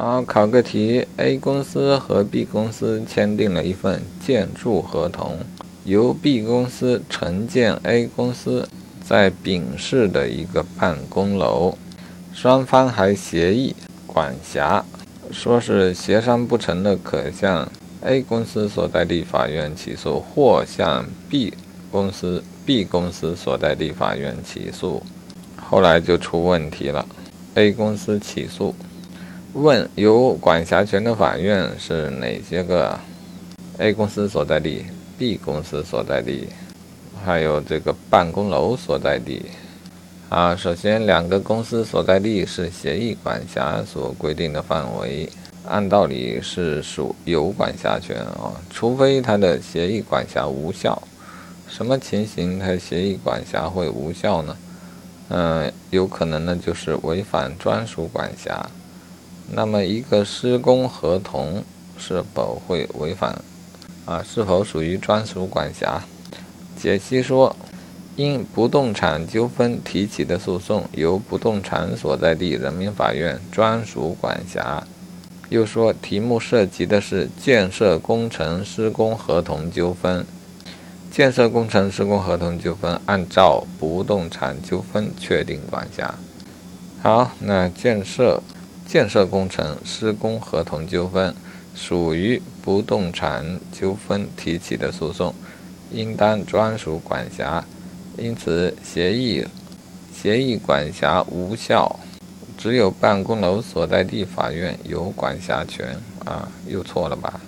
好，考个题：A 公司和 B 公司签订了一份建筑合同，由 B 公司承建 A 公司在丙市的一个办公楼，双方还协议管辖，说是协商不成的，可向 A 公司所在地法院起诉，或向 B 公司 B 公司所在地法院起诉。后来就出问题了，A 公司起诉。问有管辖权的法院是哪些个？A 公司所在地、B 公司所在地，还有这个办公楼所在地。啊，首先两个公司所在地是协议管辖所规定的范围，按道理是属有管辖权啊，除非他的协议管辖无效。什么情形他协议管辖会无效呢？嗯，有可能呢就是违反专属管辖。那么，一个施工合同是否会违反？啊，是否属于专属管辖？解析说，因不动产纠纷提起的诉讼由不动产所在地人民法院专属管辖。又说，题目涉及的是建设工程施工合同纠纷，建设工程施工合同纠纷按照不动产纠纷确定管辖。好，那建设。建设工程施工合同纠纷属于不动产纠纷提起的诉讼，应当专属管辖，因此协议协议管辖无效，只有办公楼所在地法院有管辖权啊，又错了吧？